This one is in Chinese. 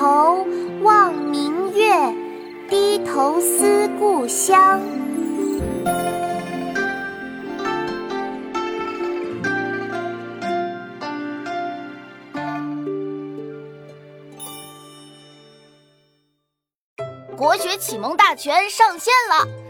头望明月，低头思故乡。国学启蒙大全上线了！